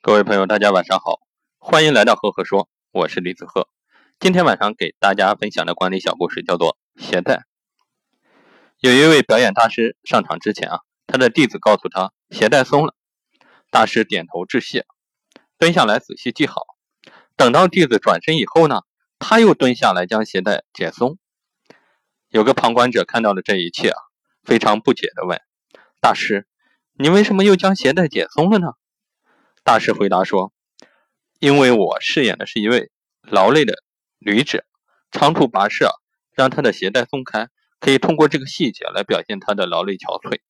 各位朋友，大家晚上好，欢迎来到赫赫说，我是李子赫。今天晚上给大家分享的管理小故事叫做鞋带。有一位表演大师上场之前啊，他的弟子告诉他鞋带松了，大师点头致谢，蹲下来仔细系好。等到弟子转身以后呢，他又蹲下来将鞋带解松。有个旁观者看到了这一切啊，非常不解的问大师：“你为什么又将鞋带解松了呢？”大师回答说：“因为我饰演的是一位劳累的旅者，长途跋涉，让他的鞋带松开，可以通过这个细节来表现他的劳累憔悴。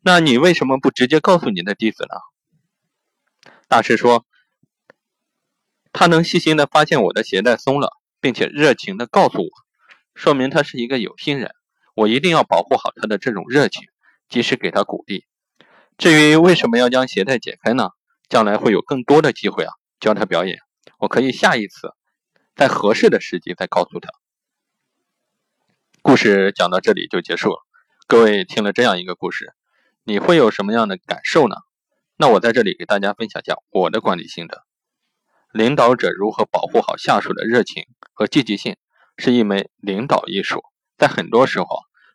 那你为什么不直接告诉你的弟子呢？”大师说：“他能细心的发现我的鞋带松了，并且热情的告诉我，说明他是一个有心人。我一定要保护好他的这种热情，及时给他鼓励。”至于为什么要将鞋带解开呢？将来会有更多的机会啊，教他表演。我可以下一次在合适的时机再告诉他。故事讲到这里就结束了。各位听了这样一个故事，你会有什么样的感受呢？那我在这里给大家分享一下我的管理心得。领导者如何保护好下属的热情和积极性，是一门领导艺术。在很多时候，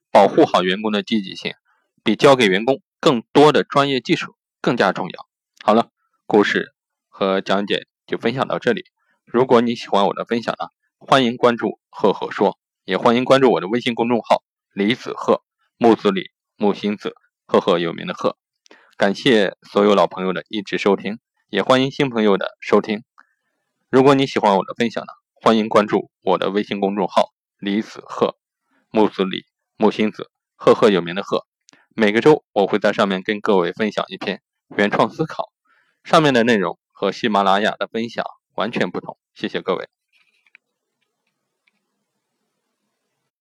保护好员工的积极性，比交给员工。更多的专业技术更加重要。好了，故事和讲解就分享到这里。如果你喜欢我的分享呢，欢迎关注赫赫说，也欢迎关注我的微信公众号李子赫木子李木星子赫赫有名的赫。感谢所有老朋友的一直收听，也欢迎新朋友的收听。如果你喜欢我的分享呢，欢迎关注我的微信公众号李子赫木子李木星子赫赫有名的赫。每个周我会在上面跟各位分享一篇原创思考，上面的内容和喜马拉雅的分享完全不同。谢谢各位。